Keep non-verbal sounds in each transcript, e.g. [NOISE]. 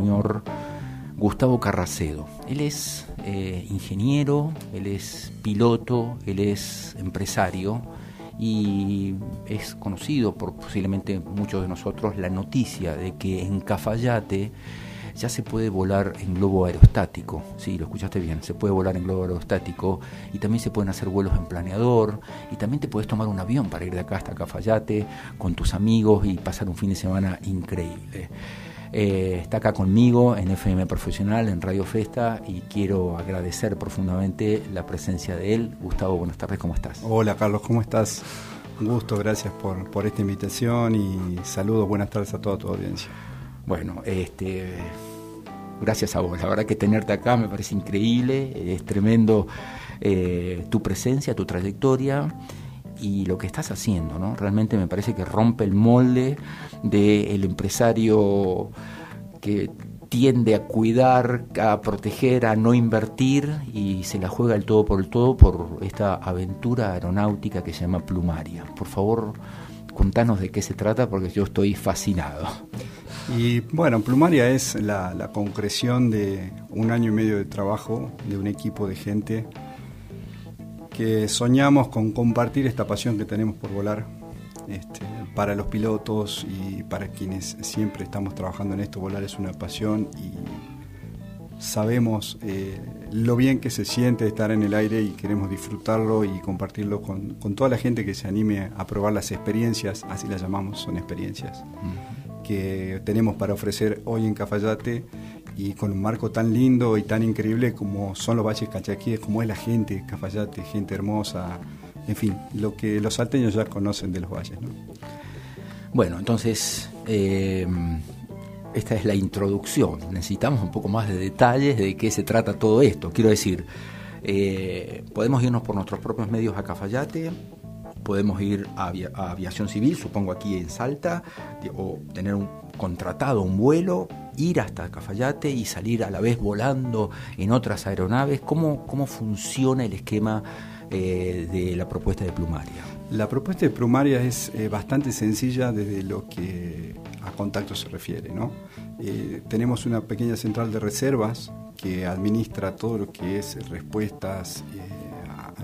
señor Gustavo Carracedo. Él es eh, ingeniero, él es piloto, él es empresario y es conocido por posiblemente muchos de nosotros la noticia de que en Cafayate ya se puede volar en globo aerostático. Sí, lo escuchaste bien, se puede volar en globo aerostático y también se pueden hacer vuelos en planeador y también te puedes tomar un avión para ir de acá hasta Cafayate con tus amigos y pasar un fin de semana increíble. Eh, está acá conmigo en FM Profesional, en Radio Festa, y quiero agradecer profundamente la presencia de él. Gustavo, buenas tardes, ¿cómo estás? Hola Carlos, ¿cómo estás? Un gusto, gracias por, por esta invitación y saludos, buenas tardes a toda tu audiencia. Bueno, este, gracias a vos. La verdad que tenerte acá me parece increíble, es tremendo eh, tu presencia, tu trayectoria y lo que estás haciendo, ¿no? Realmente me parece que rompe el molde del empresario que tiende a cuidar, a proteger, a no invertir y se la juega el todo por el todo por esta aventura aeronáutica que se llama Plumaria. Por favor, contanos de qué se trata porque yo estoy fascinado. Y bueno, Plumaria es la concreción de un año y medio de trabajo de un equipo de gente que soñamos con compartir esta pasión que tenemos por volar este, para los pilotos y para quienes siempre estamos trabajando en esto. Volar es una pasión y sabemos eh, lo bien que se siente estar en el aire y queremos disfrutarlo y compartirlo con, toda la gente que se anime a probar las experiencias, así las llamamos, son experiencias, que tenemos para ofrecer hoy en Cafayate y con un marco tan lindo y tan increíble como son los valles cachaquíes, como es la gente, Cafayate, gente hermosa, en fin, lo que los salteños ya conocen de los valles. Bueno, entonces, eh, esta es la introducción. Necesitamos un poco más de detalles de qué se trata todo esto. Quiero decir, eh, podemos irnos por nuestros propios medios a Cafayate, podemos ir a, aviación civil, supongo aquí en Salta, o tener un contratado un vuelo ir hasta Cafayate y salir a la vez volando en otras aeronaves? ¿Cómo, cómo funciona el esquema eh, de la propuesta de Plumaria? La propuesta de Plumaria es eh, bastante sencilla desde lo que a contacto se refiere. ¿no? Eh, tenemos una pequeña central de reservas que administra todo lo que es respuestas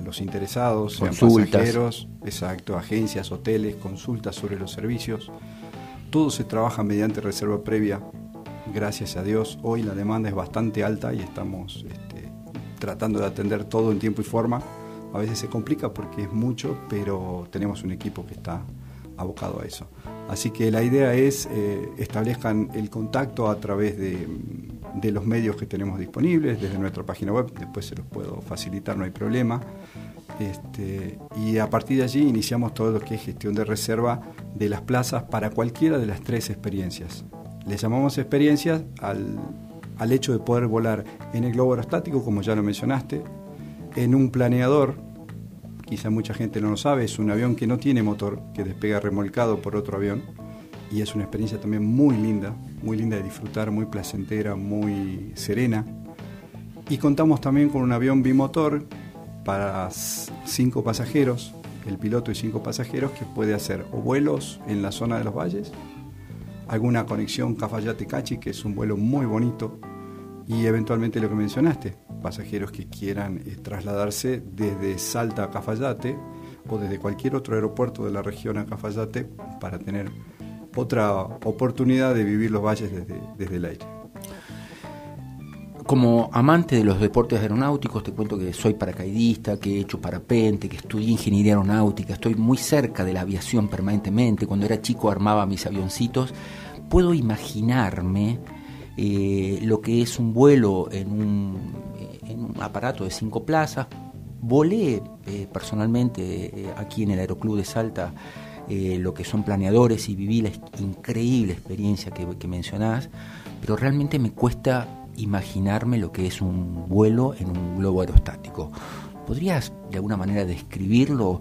los interesados, consultas. pasajeros, exacto, agencias, hoteles, consultas sobre los servicios. Todo se trabaja mediante reserva previa gracias a Dios, hoy la demanda es bastante alta y estamos este, tratando de atender todo en tiempo y forma. A veces se complica porque es mucho, pero tenemos un equipo que está abocado a eso. Así que la idea es eh, establezcan el contacto a través de, los medios que tenemos disponibles, desde nuestra página web, después se los puedo facilitar, no hay problema. Este, y a partir de allí iniciamos todo lo que es gestión de reserva de las plazas para cualquiera de las tres experiencias. Le llamamos experiencias al, hecho de poder volar en el globo aerostático, como ya lo mencionaste, en un planeador, quizá mucha gente no lo sabe, es un avión que no tiene motor, que despega remolcado por otro avión, y es una experiencia también muy linda, muy linda de disfrutar, muy placentera, muy serena. Y contamos también con un avión bimotor para cinco pasajeros, el piloto y cinco pasajeros, que puede hacer vuelos en la zona de los valles, alguna conexión Cafayate-Cachi, que es un vuelo muy bonito, y eventualmente lo que mencionaste, pasajeros que quieran eh, trasladarse desde Salta a Cafayate o desde cualquier otro aeropuerto de la región a Cafayate para tener otra oportunidad de vivir los valles desde, desde el aire. Como amante de los deportes aeronáuticos, te cuento que soy paracaidista, que he hecho parapente, que estudié ingeniería aeronáutica, estoy muy cerca de la aviación permanentemente. Cuando era chico armaba mis avioncitos. Puedo imaginarme eh, lo que es un vuelo en un, en un, aparato de cinco plazas. Volé eh, personalmente eh, aquí en el Aeroclub de Salta lo que son planeadores y viví la increíble experiencia que, que mencionás, pero realmente me cuesta imaginarme lo que es un vuelo en un globo aerostático. ¿Podrías de alguna manera describirlo?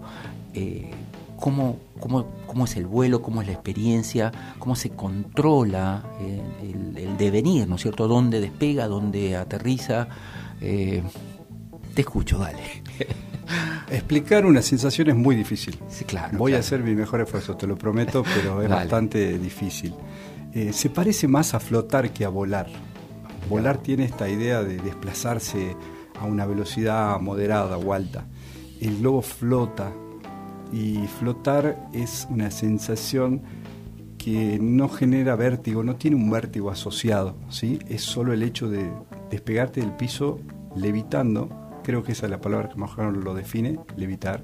Eh, cómo, cómo, es el vuelo, cómo es la experiencia, cómo se controla eh, el, devenir, ¿no es cierto? ¿Dónde despega, dónde aterriza? Eh, te escucho, dale. [LAUGHS] Explicar una sensación es muy difícil. Sí, claro. Voy a hacer mi mejor esfuerzo, te lo prometo, pero es [LAUGHS] bastante difícil. Eh, se parece más a flotar que a volar. Volar tiene esta idea de desplazarse a una velocidad moderada o alta. El globo flota y flotar es una sensación que no genera vértigo, no tiene un vértigo asociado, ¿sí? es solo el hecho de despegarte del piso levitando, creo que esa es la palabra que mejor lo define, levitar,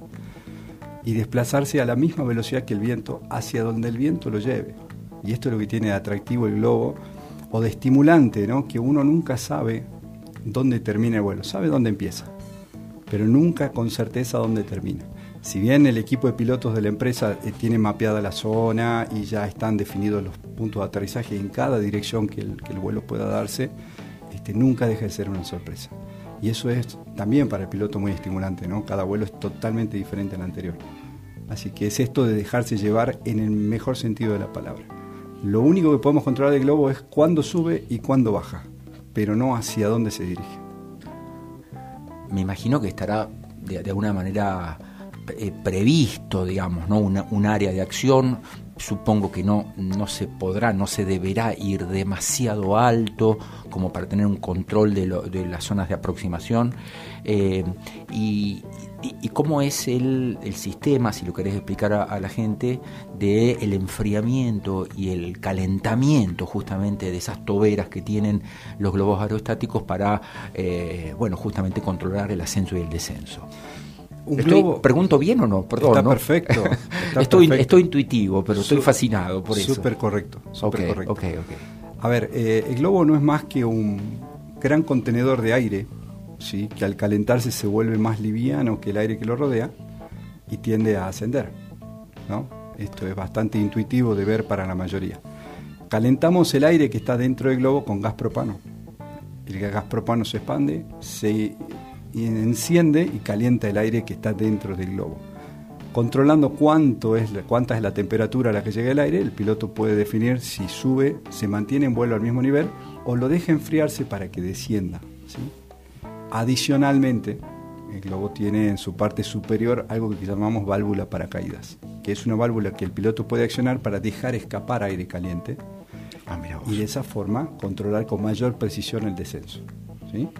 y desplazarse a la misma velocidad que el viento hacia donde el viento lo lleve. Y esto es lo que tiene de atractivo el globo, o de estimulante, ¿no? que uno nunca sabe dónde termina el vuelo, sabe dónde empieza, pero nunca con certeza dónde termina. Si bien el equipo de pilotos de la empresa eh, tiene mapeada la zona y ya están definidos los puntos de aterrizaje en cada dirección que el, vuelo pueda darse, este, nunca deja de ser una sorpresa. Y eso es también para el piloto muy estimulante, ¿no? Cada vuelo es totalmente diferente al anterior. Así que es esto de dejarse llevar en el mejor sentido de la palabra. Lo único que podemos controlar del globo es cuándo sube y cuándo baja, pero no hacia dónde se dirige. Me imagino que estará de alguna manera eh, previsto, digamos, ¿no? un área de acción. Supongo que no, no se podrá, no se deberá ir demasiado alto como para tener un control de, de las zonas de aproximación. Eh, y, cómo es el, sistema, si lo querés explicar a, la gente, de el enfriamiento y el calentamiento justamente de esas toberas que tienen los globos aerostáticos para, eh, bueno, justamente controlar el ascenso y el descenso. ¿Pregunto bien o no? Perdón, está perfecto. [LAUGHS] estoy, estoy intuitivo, pero estoy fascinado por eso. Súper correcto. correcto. A ver, eh, el globo no es más que un gran contenedor de aire, ¿sí? que al calentarse se vuelve más liviano que el aire que lo rodea y tiende a ascender. ¿no? Esto es bastante intuitivo de ver para la mayoría. Calentamos el aire que está dentro del globo con gas propano. El gas propano se expande, se y enciende y calienta el aire que está dentro del globo. Controlando cuánto es, cuánta es la temperatura a la que llega el aire, el piloto puede definir si sube, se mantiene en vuelo al mismo nivel o lo deja enfriarse para que descienda. Adicionalmente, el globo tiene en su parte superior algo que llamamos válvula paracaídas, que es una válvula que el piloto puede accionar para dejar escapar aire caliente ah, y de esa forma controlar con mayor precisión el descenso. ¿sí?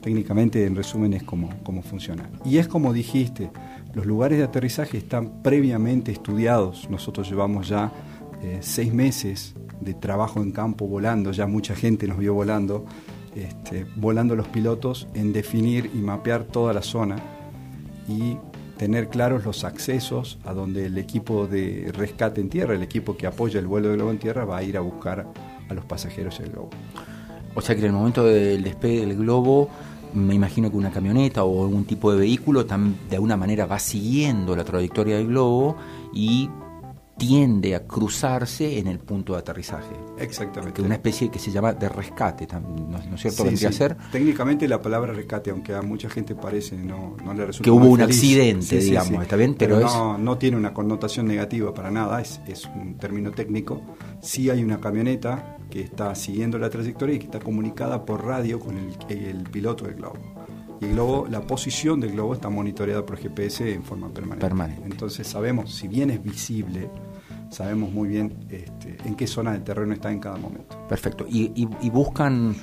Técnicamente en resumen es como, funciona. Y es como dijiste, los lugares de aterrizaje están previamente estudiados. Nosotros llevamos ya eh, seis meses de trabajo en campo volando, ya mucha gente nos vio volando, este, volando los pilotos en definir y mapear toda la zona y tener claros los accesos a donde el equipo de rescate en tierra, el equipo que apoya el vuelo del globo en tierra, va a ir a buscar a los pasajeros del globo. O sea que en el momento del despegue del globo me imagino que una camioneta o algún tipo de vehículo de alguna manera va siguiendo la trayectoria del globo y tiende a cruzarse en el punto de aterrizaje. Exactamente. Que una especie que se llama de rescate, ¿no, es cierto? Vendría a ser. Técnicamente la palabra rescate, aunque a mucha gente parece no, no le resulta Que hubo un accidente, digamos, ¿está bien? Pero, no, no tiene una connotación negativa para nada, es, es un término técnico. Sí hay una camioneta que está siguiendo la trayectoria y que está comunicada por radio con el, piloto del globo. Y el globo, la posición del globo está monitoreada por GPS en forma permanente. Entonces sabemos, si bien es visible, sabemos muy bien este, en qué zona del terreno está en cada momento. Perfecto. y buscan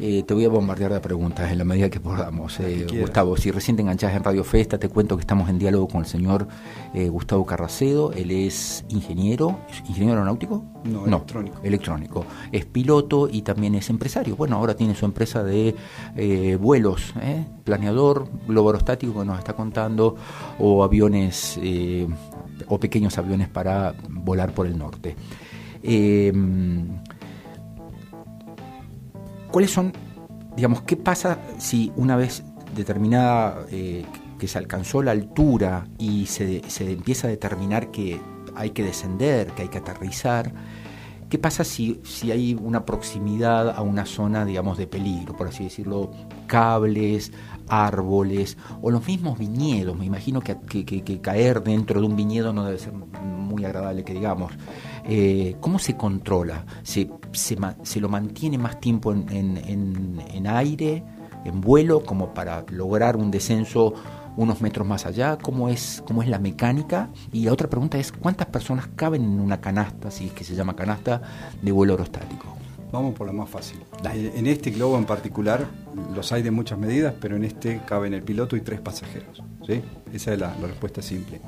eh, te voy a bombardear de preguntas en la medida que podamos. Eh, Gustavo, si recién te enganchás en Radio Festa, te cuento que estamos en diálogo con el señor eh, Gustavo Carracedo. Él es ingeniero, ingeniero aeronáutico? No, electrónico. Electrónico. Es piloto y también es empresario. Bueno, ahora tiene su empresa de vuelos, planeador, globo aerostático que nos está contando, o aviones, o pequeños aviones para volar por el norte. ¿Cuáles son, digamos, qué pasa si una vez determinada eh, que se alcanzó la altura y se, empieza a determinar que hay que descender, que hay que aterrizar? ¿Qué pasa si, si hay una proximidad a una zona, digamos, de peligro, por así decirlo, cables, árboles o los mismos viñedos? Me imagino que, que caer dentro de un viñedo no debe ser muy agradable, que digamos. Eh, ¿cómo se controla? ¿Se, se, lo mantiene más tiempo en, aire, en vuelo, como para lograr un descenso unos metros más allá, cómo es, cómo es la mecánica. Y la otra pregunta es, ¿cuántas personas caben en una canasta, si es que se llama canasta, de vuelo aerostático? Vamos por la más fácil. En este globo en particular, los hay de muchas medidas, pero en este caben el piloto y tres pasajeros. ¿sí? Esa es la, respuesta simple.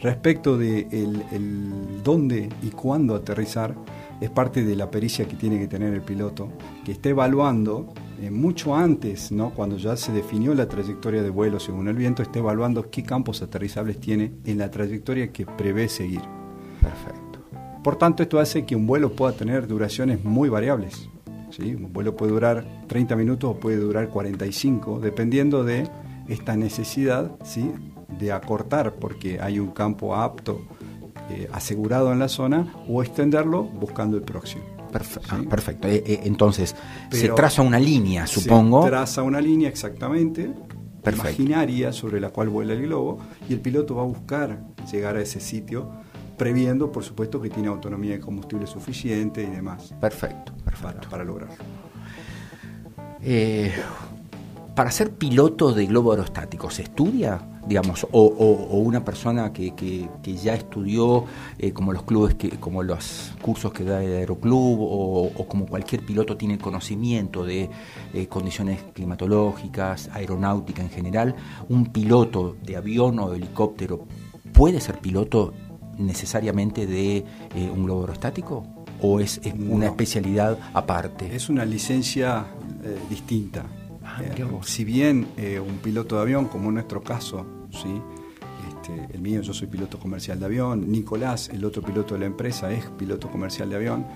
Respecto de el, dónde y cuándo aterrizar, es parte de la pericia que tiene que tener el piloto, que está evaluando eh, mucho antes, ¿no? cuando ya se definió la trayectoria de vuelo según el viento, está evaluando qué campos aterrizables tiene en la trayectoria que prevé seguir. Perfecto. Por tanto, esto hace que un vuelo pueda tener duraciones muy variables. ¿sí? Un vuelo puede durar 30 minutos o puede durar 45, dependiendo de esta necesidad ¿sí? de acortar, porque hay un campo apto, eh, asegurado en la zona, o extenderlo buscando el próximo. Perfecto. Ah, eh, eh, entonces, se traza una línea, supongo. Se traza una línea exactamente, imaginaria, sobre la cual vuela el globo, y el piloto va a buscar llegar a ese sitio previendo, por supuesto, que tiene autonomía de combustible suficiente y demás. Perfecto, perfecto. Para, lograrlo. Eh, para ser piloto de globo aerostático, ¿se estudia? Digamos, o, una persona que, ya estudió eh, como los clubes, que, como los cursos que da el aeroclub, o, como cualquier piloto tiene conocimiento de eh, condiciones climatológicas, aeronáutica en general, un piloto de avión o de helicóptero puede ser piloto necesariamente de eh, un globo aerostático? ¿O es, una especialidad aparte? Es una licencia distinta. Ah, eh, si bien un piloto de avión, como en nuestro caso, ¿sí? Este, el mío, yo soy piloto comercial de avión, Nicolás, el otro piloto de la empresa, es piloto comercial de avión,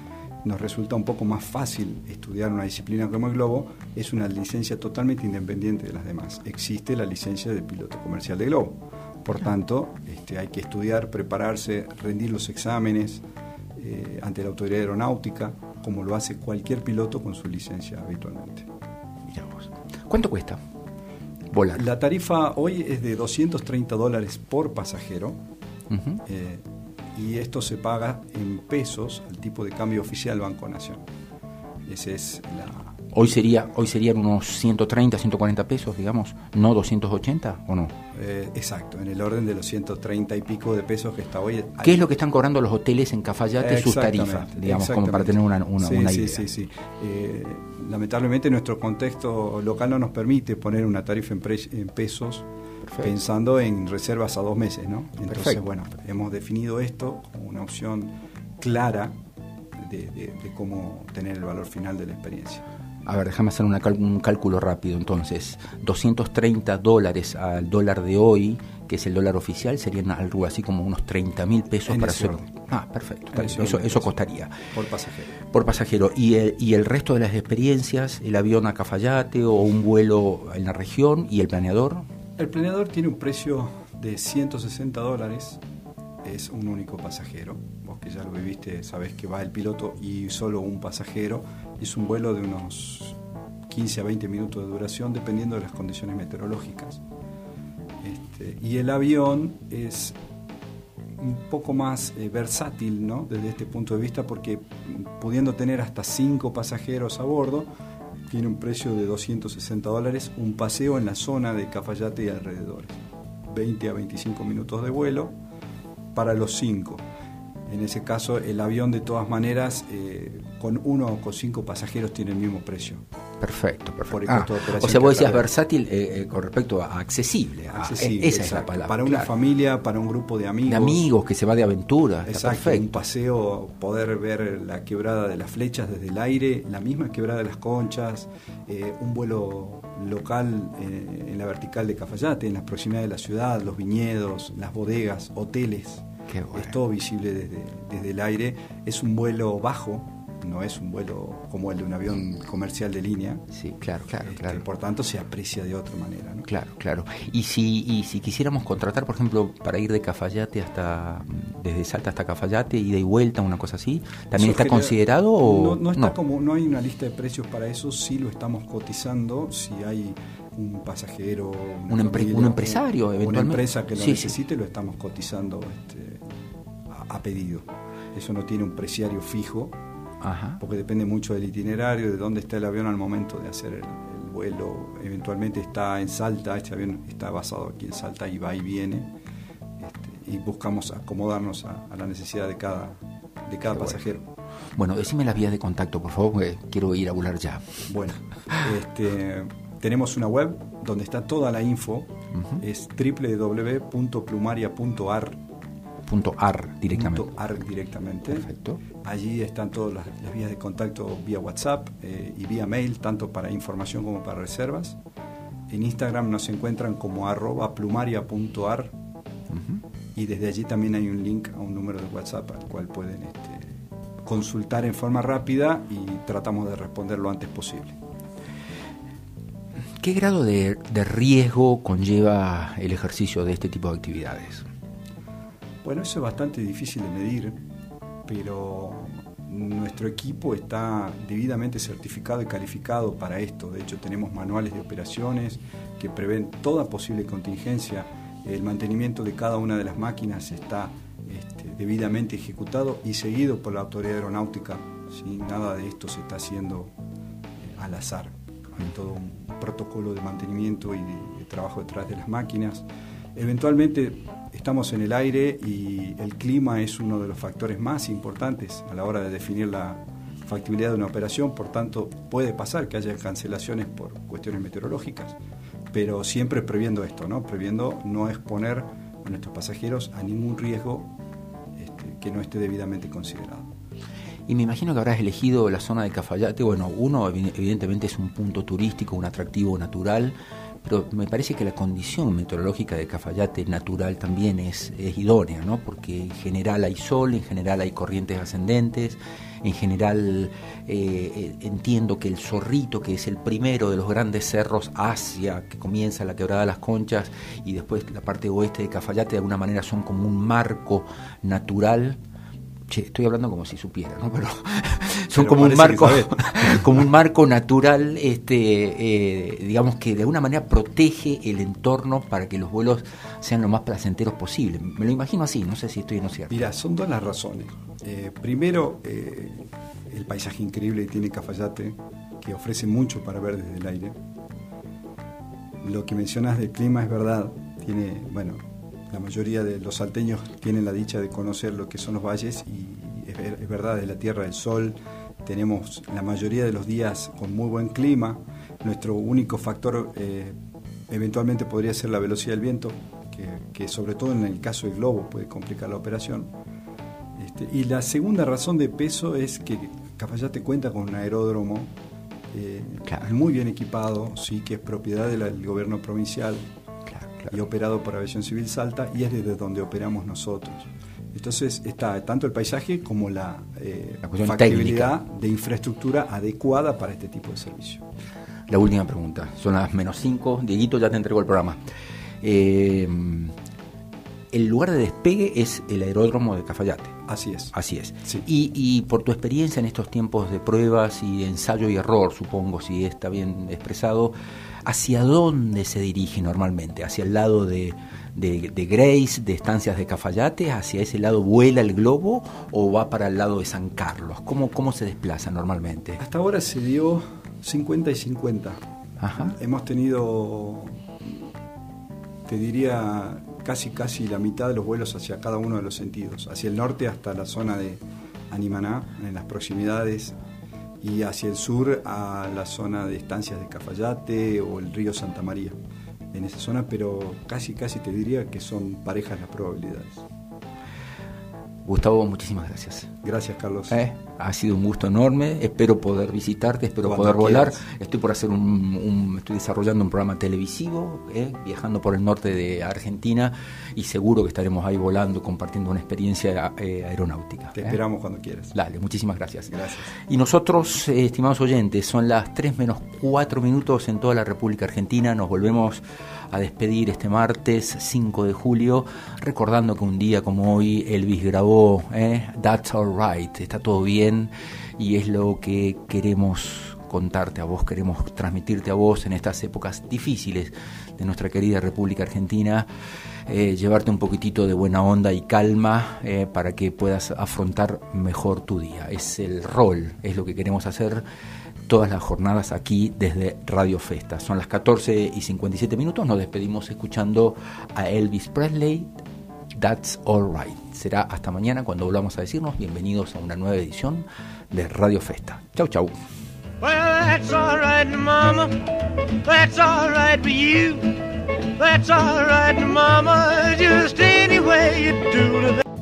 nos resulta un poco más fácil estudiar una disciplina como el globo, es una licencia totalmente independiente de las demás. Existe la licencia de piloto comercial de globo. Por tanto, este, hay que estudiar, prepararse, rendir los exámenes eh, ante la autoridad aeronáutica, como lo hace cualquier piloto con su licencia habitualmente. ¿Cuánto cuesta volar? La tarifa hoy es de 230 dólares por pasajero. Eh, y esto se paga en pesos al tipo de cambio oficial Banco Nación. Ese es la, Hoy sería hoy serían unos 130, 140 pesos, digamos, no 280 o no. Eh, exacto, en el orden de los 130 y pico de pesos que está hoy. ¿Qué es lo que están cobrando los hoteles en Cafayate sus tarifas, digamos, como para tener una, una, sí, idea? Sí, sí, sí. Eh, lamentablemente nuestro contexto local no nos permite poner una tarifa en, pesos pensando en reservas a dos meses, ¿no? Entonces, bueno, hemos definido esto como una opción clara de cómo tener el valor final de la experiencia. A ver, déjame hacer un cálculo rápido entonces. 230 dólares al dólar de hoy, que es el dólar oficial, serían algo así como unos 30 mil pesos para hacer... Ah, perfecto. Eso, eso costaría. Por pasajero. Por pasajero. ¿Y el, ¿Y el resto de las experiencias, el avión a Cafayate o un vuelo en la región y el planeador? El planeador tiene un precio de 160 dólares es un único pasajero. Vos que ya lo viviste, sabés que va el piloto y solo un pasajero. Es un vuelo de unos 15 a 20 minutos de duración dependiendo de las condiciones meteorológicas. Este, y el avión es un poco más eh, versátil ¿no? desde este punto de vista porque pudiendo tener hasta 5 pasajeros a bordo, tiene un precio de 260 dólares un paseo en la zona de Cafayate y alrededores. 20 a 25 minutos de vuelo, para los cinco. En ese caso, el avión de todas maneras, eh, con uno o con cinco pasajeros, tiene el mismo precio. Perfecto, perfecto. Ah, o sea, vos decías versátil eh, eh, con respecto a accesible. accesible esa es la palabra. Para una familia, para un grupo de amigos. De amigos que se va de aventura. Exacto. Un paseo, poder ver la quebrada de las flechas desde el aire, la misma quebrada de las conchas, un vuelo local en la vertical de Cafayate, en las proximidades de la ciudad, los viñedos, las bodegas, hoteles. Es todo visible desde, desde el aire. Es un vuelo bajo, no es un vuelo como el de un avión comercial de línea. Sí, claro, claro, este, claro. Por tanto, se aprecia de otra manera. Claro, claro. Y si, y si quisiéramos contratar, por ejemplo, para ir de Cafayate hasta, desde Salta hasta Cafayate, ida y vuelta, una cosa así, ¿también está considerado o no? está como, no hay una lista de precios para eso, sí lo estamos cotizando, si hay un pasajero, un, empresario, eventualmente. Una empresa que lo necesite, lo estamos cotizando este, a, pedido. Eso no tiene un preciario fijo, porque depende mucho del itinerario, de dónde está el avión al momento de hacer el, vuelo eventualmente está en Salta, este avión está basado aquí en Salta y va y viene, este, y buscamos acomodarnos a, la necesidad de cada, de cada pasajero. Bueno. decime las vías de contacto, por favor, porque quiero ir a volar ya. Bueno, [LAUGHS] este, tenemos una web donde está toda la info, es www.plumaria.ar .ar directamente. .ar directamente. Perfecto. Allí están todas las, vías de contacto vía WhatsApp eh, y vía mail, tanto para información como para reservas. En Instagram nos encuentran como arroba plumaria.ar y desde allí también hay un link a un número de WhatsApp al cual pueden este, consultar en forma rápida y tratamos de responder lo antes posible. ¿Qué grado de riesgo conlleva el ejercicio de este tipo de actividades? Bueno, eso es bastante difícil de medir, pero nuestro equipo está debidamente certificado y calificado para esto. De hecho, tenemos manuales de operaciones que prevén toda posible contingencia. El mantenimiento de cada una de las máquinas está este, debidamente ejecutado y seguido por la autoridad aeronáutica. Nada de esto se está haciendo eh, al azar. Hay todo un protocolo de mantenimiento y de trabajo detrás de las máquinas. Eventualmente estamos en el aire y el clima es uno de los factores más importantes a la hora de definir la factibilidad de una operación, por tanto puede pasar que haya cancelaciones por cuestiones meteorológicas, pero siempre previendo esto, ¿no? previendo no exponer a nuestros pasajeros a ningún riesgo este, que no esté debidamente considerado. Y me imagino que habrás elegido la zona de Cafayate. Bueno, uno evidentemente es un punto turístico, un atractivo natural, pero me parece que la condición meteorológica de Cafayate natural también es, idónea, ¿no? porque en general hay sol, en general hay corrientes ascendentes, en general eh, eh, entiendo que el Zorrito, que es el primero de los grandes cerros hacia que comienza la quebrada de las Conchas y después la parte oeste de Cafayate, de alguna manera son como un marco natural estoy hablando como si supiera, ¿no? Pero [LAUGHS] son como un marco, [LAUGHS] como un marco natural, este, eh, digamos que de alguna manera protege el entorno para que los vuelos sean lo más placenteros posible. Me lo imagino así, no sé si estoy en lo cierto. Mira, son dos las razones. Eh, primero, eh, el paisaje increíble que tiene Cafayate, que ofrece mucho para ver desde el aire. Lo que mencionas del clima es verdad, tiene, bueno, la mayoría de los salteños tienen la dicha de conocer lo que son los valles y es, verdad, de la Tierra del Sol tenemos la mayoría de los días con muy buen clima. Nuestro único factor eh, eventualmente podría ser la velocidad del viento, que, sobre todo en el caso del globo puede complicar la operación. Este, y la segunda razón de peso es que Cafayate cuenta con un aeródromo eh, muy bien equipado, sí que es propiedad del gobierno provincial y operado por Aviación Civil Salta y es desde donde operamos nosotros. Entonces está tanto el paisaje como la, eh, factibilidad de infraestructura adecuada para este tipo de servicio. La última pregunta, son las menos 5, Dieguito ya te entregó el programa. Eh, el lugar de despegue es el aeródromo de Cafayate. Así es. Así es. Y, y, por tu experiencia en estos tiempos de pruebas y de ensayo y error, supongo, si está bien expresado, ¿hacia dónde se dirige normalmente? ¿Hacia el lado de, Grace, de Estancias de Cafayate? ¿Hacia ese lado vuela el globo o va para el lado de San Carlos? ¿Cómo, cómo se desplaza normalmente? Hasta ahora se dio 50 y 50. Ajá. Hemos tenido, te diría, casi casi la mitad de los vuelos hacia cada uno de los sentidos, hacia el norte hasta la zona de Animaná, en las proximidades y hacia el sur a la zona de estancias de Cafayate o el río Santa María, en esa zona, pero casi, casi te diría que son parejas las probabilidades. Gustavo, muchísimas gracias. Gracias, Carlos. Eh, ha sido un gusto enorme. Espero poder visitarte, espero poder volar. Estoy por hacer un, estoy desarrollando un programa televisivo, eh, viajando por el norte de Argentina y seguro que estaremos ahí volando, compartiendo una experiencia eh, aeronáutica. Te esperamos cuando quieras. Dale, muchísimas gracias. Gracias. Y nosotros, estimados oyentes, son las 3 menos 4 minutos en toda la República Argentina. Nos volvemos a despedir este martes 5 de julio, recordando que un día como hoy Elvis grabó eh, That's Alright, está todo bien y es lo que queremos contarte a vos, queremos transmitirte a vos en estas épocas difíciles de nuestra querida República Argentina, eh, llevarte un poquitito de buena onda y calma eh, para que puedas afrontar mejor tu día. Es el rol, es lo que queremos hacer todas las jornadas aquí desde Radio Festa. Son las 14 y 57 minutos, nos despedimos escuchando a Elvis Presley, That's Alright. Será hasta mañana cuando volvamos a decirnos bienvenidos a una nueva edición de Radio Festa. Chau, chau. Well, that's alright, mama. That's for you. That's alright, mama. Just any way you do.